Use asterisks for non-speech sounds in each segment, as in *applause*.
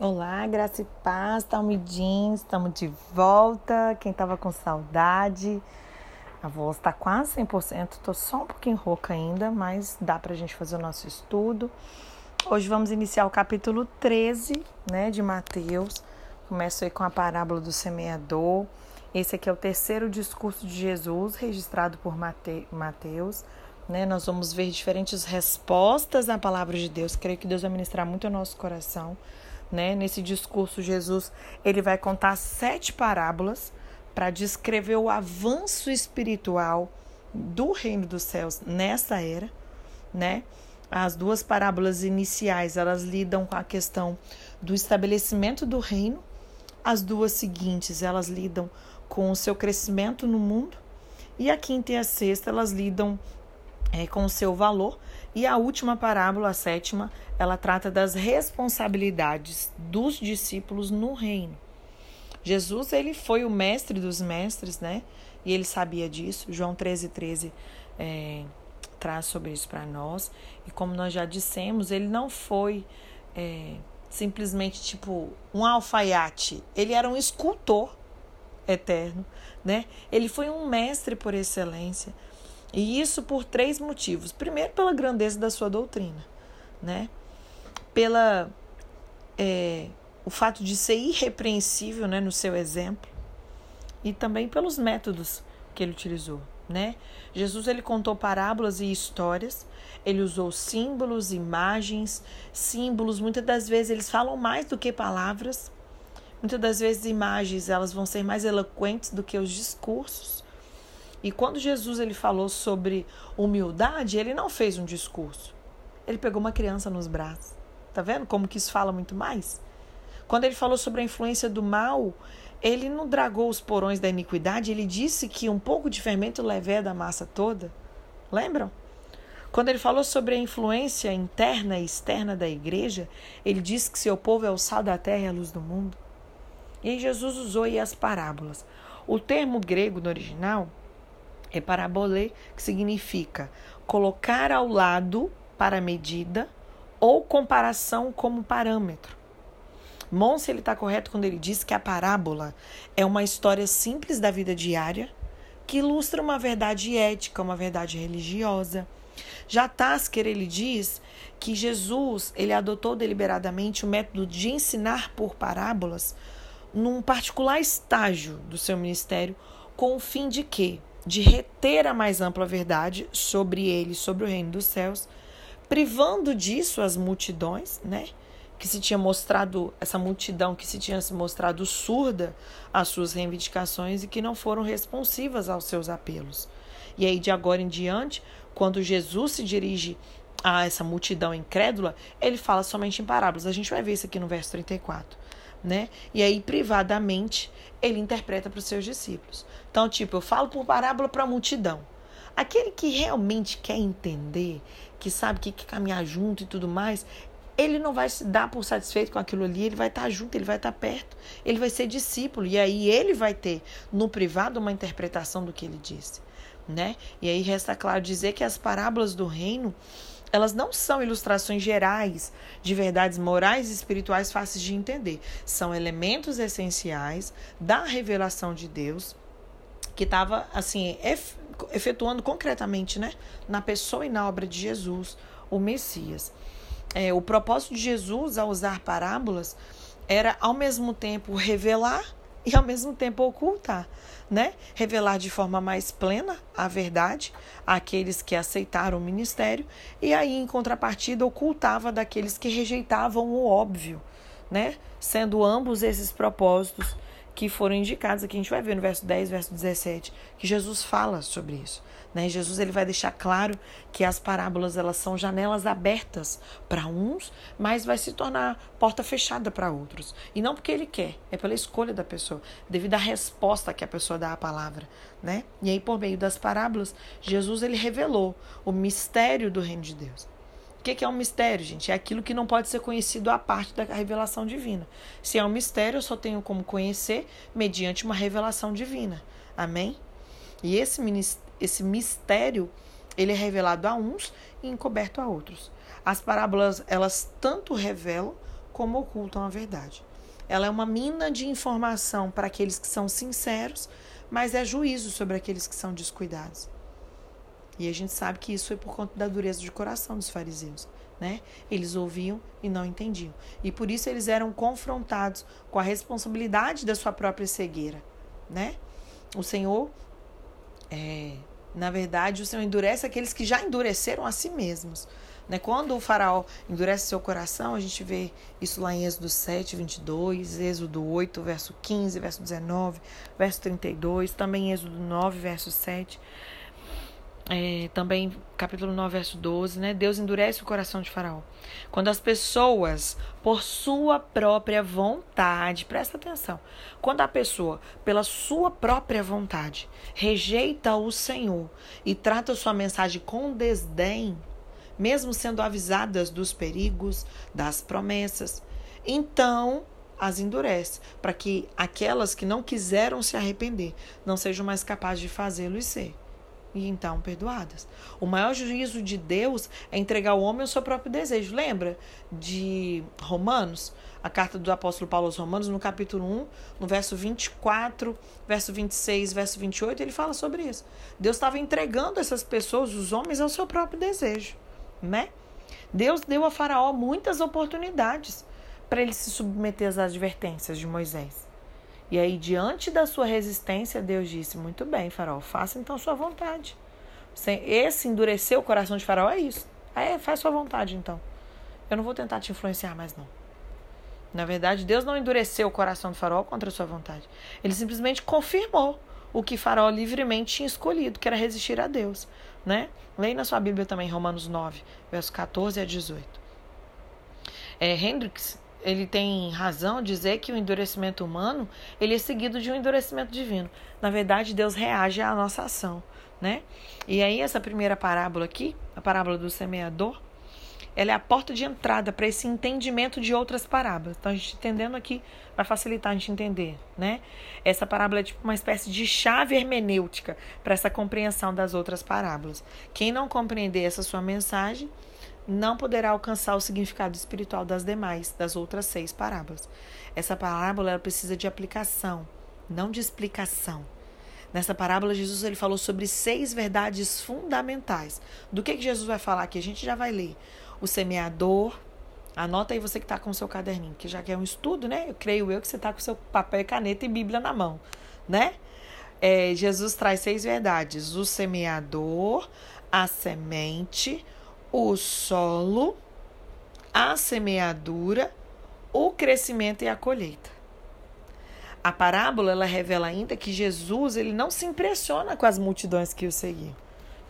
Olá, graça e paz, Talmidins, estamos de volta. Quem estava com saudade, a voz está quase 100%, estou só um pouquinho rouca ainda, mas dá para a gente fazer o nosso estudo. Hoje vamos iniciar o capítulo 13 né, de Mateus. Começo aí com a parábola do semeador. Esse aqui é o terceiro discurso de Jesus registrado por Mateus. Né? Nós vamos ver diferentes respostas à palavra de Deus. Creio que Deus vai ministrar muito ao nosso coração né? Nesse discurso, Jesus ele vai contar sete parábolas para descrever o avanço espiritual do reino dos céus nessa era, né? As duas parábolas iniciais, elas lidam com a questão do estabelecimento do reino. As duas seguintes, elas lidam com o seu crescimento no mundo. E a quinta e a sexta, elas lidam é, com o seu valor. E a última parábola, a sétima, ela trata das responsabilidades dos discípulos no reino. Jesus, ele foi o mestre dos mestres, né? E ele sabia disso. João 13, 13 é, traz sobre isso para nós. E como nós já dissemos, ele não foi é, simplesmente tipo um alfaiate. Ele era um escultor eterno, né? Ele foi um mestre por excelência. E isso por três motivos. Primeiro, pela grandeza da sua doutrina, né? Pela é, o fato de ser irrepreensível, né, no seu exemplo, e também pelos métodos que ele utilizou, né? Jesus ele contou parábolas e histórias. Ele usou símbolos, imagens, símbolos. Muitas das vezes eles falam mais do que palavras. Muitas das vezes imagens elas vão ser mais eloquentes do que os discursos. E quando Jesus ele falou sobre humildade, ele não fez um discurso. Ele pegou uma criança nos braços. Tá vendo como que isso fala muito mais? Quando ele falou sobre a influência do mal, ele não dragou os porões da iniquidade, ele disse que um pouco de fermento levé da massa toda. Lembram? Quando ele falou sobre a influência interna e externa da igreja, ele disse que seu povo é o sal da terra e a luz do mundo. E Jesus usou aí as parábolas. O termo grego no original é parabolê, que significa colocar ao lado para medida ou comparação como parâmetro. Monse ele está correto quando ele diz que a parábola é uma história simples da vida diária que ilustra uma verdade ética, uma verdade religiosa. Já Tasker ele diz que Jesus ele adotou deliberadamente o método de ensinar por parábolas num particular estágio do seu ministério com o fim de quê? De reter a mais ampla verdade sobre ele, sobre o reino dos céus, privando disso as multidões, né? Que se tinha mostrado, essa multidão que se tinha se mostrado surda às suas reivindicações e que não foram responsivas aos seus apelos. E aí, de agora em diante, quando Jesus se dirige a essa multidão incrédula, ele fala somente em parábolas. A gente vai ver isso aqui no verso 34 né? E aí, privadamente, ele interpreta para os seus discípulos. Então, tipo, eu falo por parábola para a multidão. Aquele que realmente quer entender, que sabe que quer caminhar junto e tudo mais, ele não vai se dar por satisfeito com aquilo ali, ele vai estar junto, ele vai estar perto, ele vai ser discípulo, e aí ele vai ter no privado uma interpretação do que ele disse, né? E aí resta claro dizer que as parábolas do reino elas não são ilustrações gerais de verdades morais e espirituais fáceis de entender. São elementos essenciais da revelação de Deus que estava assim efetuando concretamente, né, na pessoa e na obra de Jesus, o Messias. É, o propósito de Jesus ao usar parábolas era ao mesmo tempo revelar e ao mesmo tempo ocultar, né? Revelar de forma mais plena a verdade àqueles que aceitaram o ministério e aí em contrapartida ocultava daqueles que rejeitavam o óbvio, né? Sendo ambos esses propósitos que foram indicados aqui, a gente vai ver no verso 10, verso 17, que Jesus fala sobre isso. Né? Jesus ele vai deixar claro que as parábolas elas são janelas abertas para uns, mas vai se tornar porta fechada para outros. E não porque ele quer, é pela escolha da pessoa, devido à resposta que a pessoa dá à palavra. Né? E aí, por meio das parábolas, Jesus ele revelou o mistério do reino de Deus. O que é um mistério, gente? É aquilo que não pode ser conhecido à parte da revelação divina. Se é um mistério, eu só tenho como conhecer mediante uma revelação divina. Amém? E esse, esse mistério, ele é revelado a uns e encoberto a outros. As parábolas, elas tanto revelam como ocultam a verdade. Ela é uma mina de informação para aqueles que são sinceros, mas é juízo sobre aqueles que são descuidados. E a gente sabe que isso foi por conta da dureza de coração dos fariseus. Né? Eles ouviam e não entendiam. E por isso eles eram confrontados com a responsabilidade da sua própria cegueira. Né? O Senhor, é, na verdade, o Senhor endurece aqueles que já endureceram a si mesmos. Né? Quando o faraó endurece seu coração, a gente vê isso lá em Êxodo 7, 22, Êxodo 8, verso 15, verso 19, verso 32, também Êxodo 9, verso 7. É, também capítulo 9, verso 12, né? Deus endurece o coração de Faraó. Quando as pessoas, por sua própria vontade, presta atenção, quando a pessoa, pela sua própria vontade, rejeita o Senhor e trata sua mensagem com desdém, mesmo sendo avisadas dos perigos, das promessas. Então, as endurece, para que aquelas que não quiseram se arrepender não sejam mais capazes de fazê-lo e ser. E então perdoadas. O maior juízo de Deus é entregar o homem ao seu próprio desejo. Lembra de Romanos? A carta do apóstolo Paulo aos Romanos, no capítulo 1, no verso 24, verso 26, verso 28, ele fala sobre isso. Deus estava entregando essas pessoas, os homens, ao seu próprio desejo né? Deus deu a Faraó muitas oportunidades para ele se submeter às advertências de Moisés. E aí, diante da sua resistência, Deus disse: Muito bem, Faraó, faça então sua vontade. Esse endurecer o coração de Faraó é isso. Aí, faz sua vontade então. Eu não vou tentar te influenciar mais, não. Na verdade, Deus não endureceu o coração do Faraó contra a sua vontade. Ele simplesmente confirmou o que Faraó livremente tinha escolhido, que era resistir a Deus né? Leia na sua Bíblia também Romanos 9, versos 14 a 18. É, Hendricks, ele tem razão dizer que o endurecimento humano, ele é seguido de um endurecimento divino. Na verdade, Deus reage à nossa ação, né? E aí essa primeira parábola aqui, a parábola do semeador, ela é a porta de entrada para esse entendimento de outras parábolas. Então, a gente entendendo aqui vai facilitar a gente entender, né? Essa parábola é tipo uma espécie de chave hermenêutica para essa compreensão das outras parábolas. Quem não compreender essa sua mensagem não poderá alcançar o significado espiritual das demais, das outras seis parábolas. Essa parábola ela precisa de aplicação, não de explicação. Nessa parábola, Jesus ele falou sobre seis verdades fundamentais. Do que, que Jesus vai falar aqui? A gente já vai ler o semeador. Anota aí você que está com o seu caderninho, que já que é um estudo, né? Eu creio eu que você está com seu papel e caneta e Bíblia na mão, né? É, Jesus traz seis verdades: o semeador, a semente, o solo, a semeadura, o crescimento e a colheita. A parábola ela revela ainda que Jesus ele não se impressiona com as multidões que o seguiam.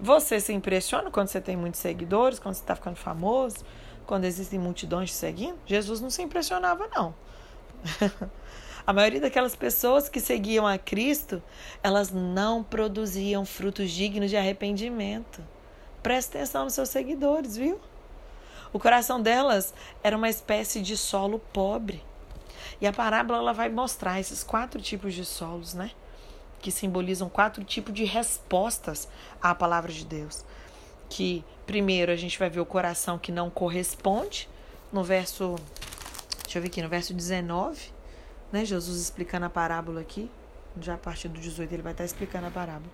Você se impressiona quando você tem muitos seguidores, quando você está ficando famoso, quando existem multidões te seguindo? Jesus não se impressionava, não. *laughs* a maioria daquelas pessoas que seguiam a Cristo, elas não produziam frutos dignos de arrependimento. Preste atenção nos seus seguidores, viu? O coração delas era uma espécie de solo pobre. E a parábola ela vai mostrar esses quatro tipos de solos, né? que simbolizam quatro tipos de respostas à palavra de Deus. Que primeiro a gente vai ver o coração que não corresponde, no verso, deixa eu ver aqui, no verso 19, né? Jesus explicando a parábola aqui, já a partir do 18 ele vai estar explicando a parábola.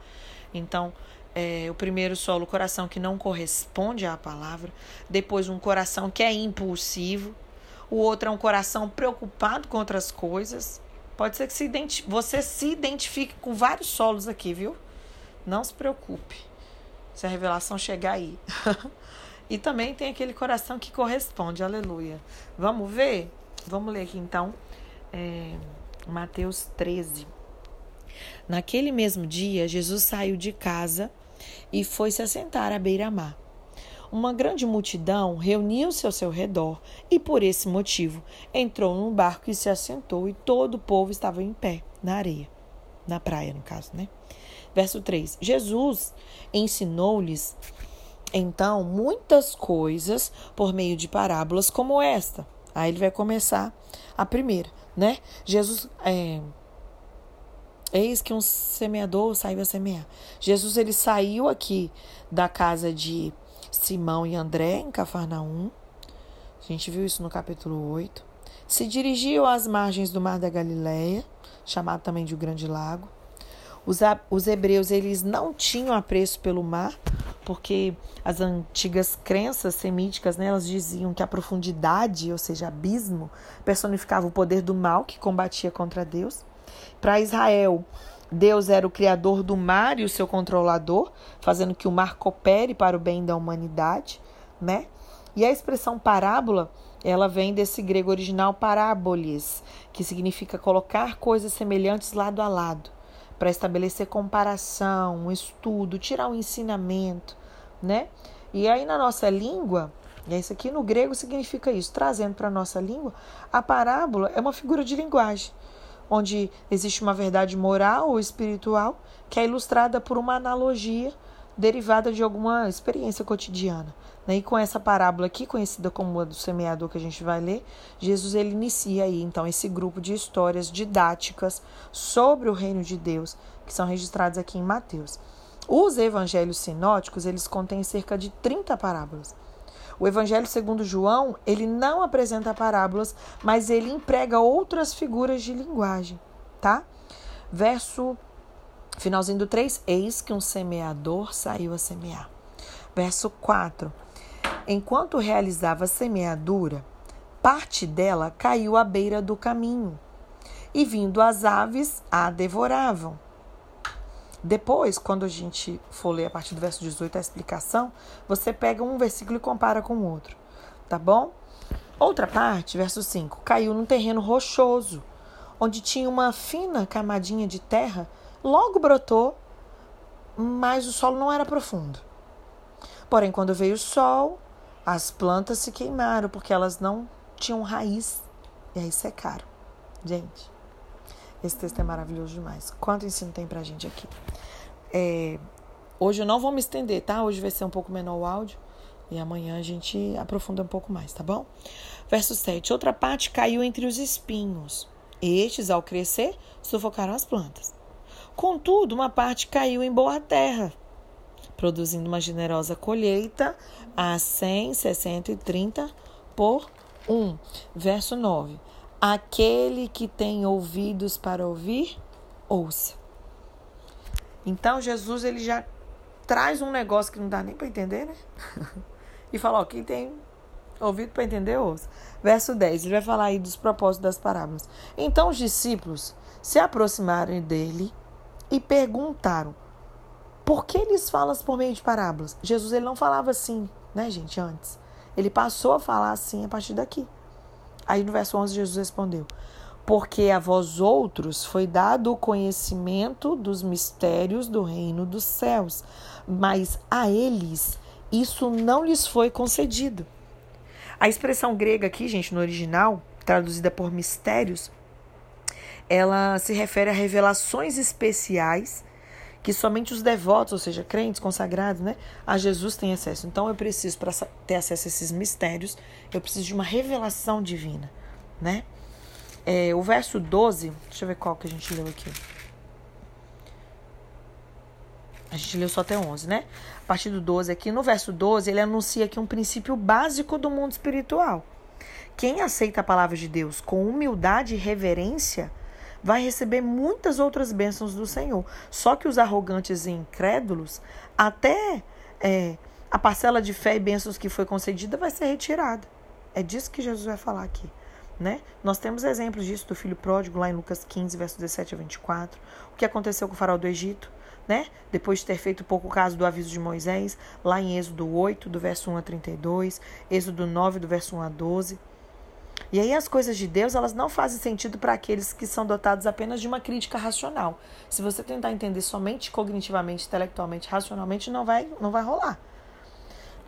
Então, é, o primeiro solo, o coração que não corresponde à palavra, depois um coração que é impulsivo, o outro é um coração preocupado com outras coisas, Pode ser que se você se identifique com vários solos aqui, viu? Não se preocupe se a revelação chegar aí. *laughs* e também tem aquele coração que corresponde, aleluia. Vamos ver? Vamos ler aqui então, é, Mateus 13. Naquele mesmo dia, Jesus saiu de casa e foi se assentar à beira-mar. Uma grande multidão reuniu-se ao seu redor e, por esse motivo, entrou num barco e se assentou, e todo o povo estava em pé, na areia, na praia, no caso, né? Verso 3: Jesus ensinou-lhes então muitas coisas por meio de parábolas como esta. Aí ele vai começar a primeira, né? Jesus. É, Eis que um semeador saiu a semear. Jesus ele saiu aqui da casa de Simão e André em Cafarnaum. A gente viu isso no capítulo 8. se dirigiam às margens do Mar da Galileia, chamado também de o Grande Lago. Os, os hebreus eles não tinham apreço pelo mar, porque as antigas crenças semíticas, né, elas diziam que a profundidade, ou seja, abismo, personificava o poder do mal que combatia contra Deus. Para Israel, Deus era o criador do mar e o seu controlador, fazendo que o mar coopere para o bem da humanidade, né? E a expressão parábola, ela vem desse grego original parábolis, que significa colocar coisas semelhantes lado a lado, para estabelecer comparação, um estudo, tirar um ensinamento, né? E aí na nossa língua, e isso aqui no grego significa isso, trazendo para a nossa língua, a parábola é uma figura de linguagem onde existe uma verdade moral ou espiritual que é ilustrada por uma analogia derivada de alguma experiência cotidiana. Né? E com essa parábola aqui, conhecida como a do semeador que a gente vai ler, Jesus ele inicia aí então esse grupo de histórias didáticas sobre o reino de Deus, que são registradas aqui em Mateus. Os evangelhos sinóticos, eles contêm cerca de 30 parábolas. O Evangelho segundo João, ele não apresenta parábolas, mas ele emprega outras figuras de linguagem, tá? Verso finalzinho do 3, eis que um semeador saiu a semear. Verso 4. Enquanto realizava a semeadura, parte dela caiu à beira do caminho, e vindo as aves a devoravam. Depois, quando a gente for ler a partir do verso 18 a explicação, você pega um versículo e compara com o outro, tá bom? Outra parte, verso 5, caiu num terreno rochoso, onde tinha uma fina camadinha de terra, logo brotou, mas o solo não era profundo. Porém, quando veio o sol, as plantas se queimaram porque elas não tinham raiz e aí secaram. Gente, esse texto é maravilhoso demais. Quanto ensino tem pra gente aqui? É, hoje eu não vou me estender, tá? Hoje vai ser um pouco menor o áudio. E amanhã a gente aprofunda um pouco mais, tá bom? Verso 7. Outra parte caiu entre os espinhos. Estes, ao crescer, sufocaram as plantas. Contudo, uma parte caiu em boa terra, produzindo uma generosa colheita a 100, 60 e 30 por um. Verso 9. Aquele que tem ouvidos para ouvir, ouça. Então Jesus ele já traz um negócio que não dá nem para entender, né? *laughs* e fala, ó, quem tem ouvido para entender, ouça. Verso 10, ele vai falar aí dos propósitos das parábolas. Então os discípulos se aproximaram dele e perguntaram: por que eles falam por meio de parábolas? Jesus ele não falava assim, né, gente, antes. Ele passou a falar assim a partir daqui. Aí no verso 11 Jesus respondeu: Porque a vós outros foi dado o conhecimento dos mistérios do reino dos céus, mas a eles isso não lhes foi concedido. A expressão grega aqui, gente, no original, traduzida por mistérios, ela se refere a revelações especiais que somente os devotos, ou seja, crentes, consagrados, né, a Jesus têm acesso. Então eu preciso, para ter acesso a esses mistérios, eu preciso de uma revelação divina, né? É, o verso 12, deixa eu ver qual que a gente leu aqui. A gente leu só até 11, né? A partir do 12 aqui, no verso 12, ele anuncia aqui um princípio básico do mundo espiritual. Quem aceita a palavra de Deus com humildade e reverência vai receber muitas outras bênçãos do Senhor. Só que os arrogantes e incrédulos, até é, a parcela de fé e bênçãos que foi concedida vai ser retirada. É disso que Jesus vai falar aqui. Né? Nós temos exemplos disso do filho pródigo lá em Lucas 15, versos 17 a 24. O que aconteceu com o farol do Egito, né? Depois de ter feito pouco caso do aviso de Moisés, lá em Êxodo 8, do verso 1 a 32, Êxodo 9, do verso 1 a 12. E aí as coisas de Deus, elas não fazem sentido para aqueles que são dotados apenas de uma crítica racional. Se você tentar entender somente cognitivamente, intelectualmente, racionalmente, não vai, não vai rolar.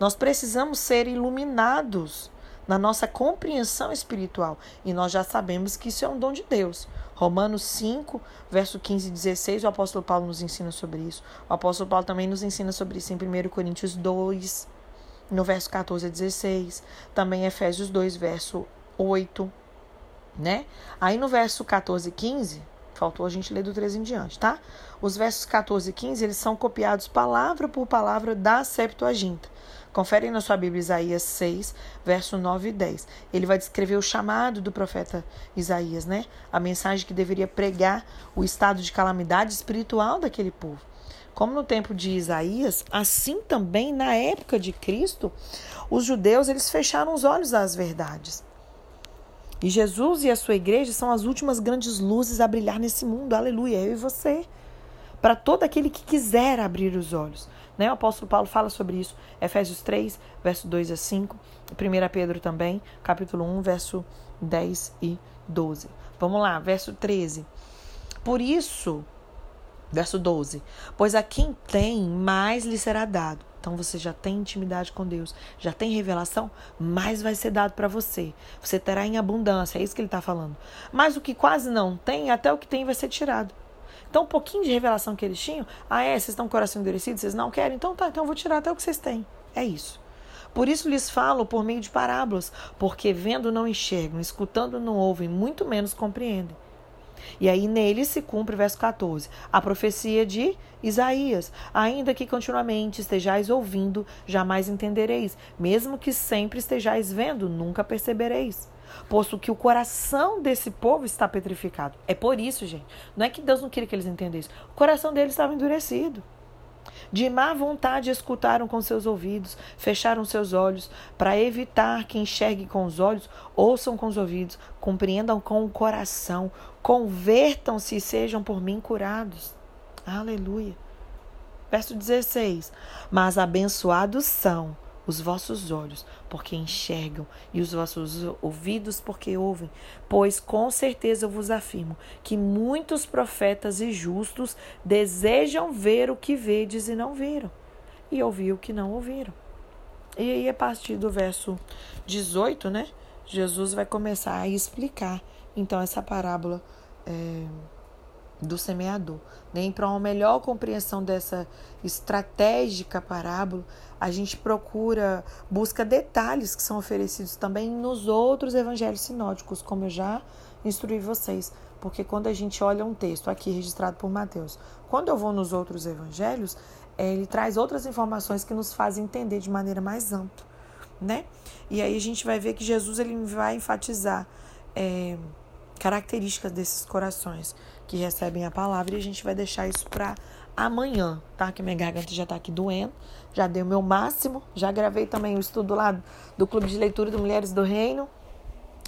Nós precisamos ser iluminados na nossa compreensão espiritual. E nós já sabemos que isso é um dom de Deus. Romanos 5, verso 15 e 16, o apóstolo Paulo nos ensina sobre isso. O apóstolo Paulo também nos ensina sobre isso em 1 Coríntios 2, no verso 14 a 16. Também Efésios 2, verso 8, né? Aí no verso 14 e 15, Faltou a gente ler do 13 em diante, tá? Os versos 14 e 15, eles são copiados palavra por palavra da Septuaginta. Confere na sua Bíblia Isaías 6, verso 9 e 10. Ele vai descrever o chamado do profeta Isaías, né? A mensagem que deveria pregar o estado de calamidade espiritual daquele povo. Como no tempo de Isaías, assim também na época de Cristo, os judeus eles fecharam os olhos às verdades. E Jesus e a sua igreja são as últimas grandes luzes a brilhar nesse mundo. Aleluia, eu e você. Para todo aquele que quiser abrir os olhos. Né? O apóstolo Paulo fala sobre isso. Efésios 3, verso 2 a 5. 1 Pedro também, capítulo 1, verso 10 e 12. Vamos lá, verso 13. Por isso, verso 12: Pois a quem tem, mais lhe será dado. Então você já tem intimidade com Deus, já tem revelação, mais vai ser dado para você. Você terá em abundância, é isso que ele está falando. Mas o que quase não tem, até o que tem vai ser tirado. Então, um pouquinho de revelação que eles tinham, ah, é, vocês estão com o coração endurecido, vocês não querem? Então tá, então eu vou tirar até o que vocês têm. É isso. Por isso lhes falo por meio de parábolas, porque vendo não enxergam, escutando não ouvem, muito menos compreendem. E aí nele se cumpre, verso 14, a profecia de Isaías: Ainda que continuamente estejais ouvindo, jamais entendereis, mesmo que sempre estejais vendo, nunca percebereis posto que o coração desse povo está petrificado. É por isso, gente. Não é que Deus não queria que eles entendessem. O coração deles estava endurecido. De má vontade escutaram com seus ouvidos, fecharam seus olhos, para evitar que enxerguem com os olhos, ouçam com os ouvidos, compreendam com o coração, convertam-se e sejam por mim curados. Aleluia. Verso 16: Mas abençoados são os vossos olhos, porque enxergam, e os vossos ouvidos, porque ouvem. Pois com certeza eu vos afirmo que muitos profetas e justos desejam ver o que vedes e não viram, e ouvir o que não ouviram. E aí, a partir do verso 18, né? Jesus vai começar a explicar, então, essa parábola. É do semeador. Nem para uma melhor compreensão dessa estratégica parábola, a gente procura, busca detalhes que são oferecidos também nos outros evangelhos sinóticos, como eu já instruí vocês. Porque quando a gente olha um texto aqui registrado por Mateus, quando eu vou nos outros evangelhos, ele traz outras informações que nos fazem entender de maneira mais ampla, né? E aí a gente vai ver que Jesus ele vai enfatizar é, características desses corações que recebem a palavra e a gente vai deixar isso para amanhã, tá? Que minha garganta já tá aqui doendo, já dei o meu máximo, já gravei também o estudo lá do Clube de Leitura do Mulheres do Reino.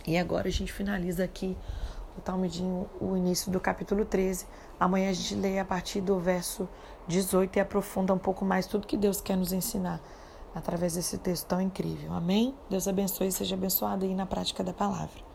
E agora a gente finaliza aqui o Talmudinho, o início do capítulo 13. Amanhã a gente lê a partir do verso 18 e aprofunda um pouco mais tudo que Deus quer nos ensinar através desse texto tão incrível. Amém? Deus abençoe e seja abençoado aí na prática da palavra.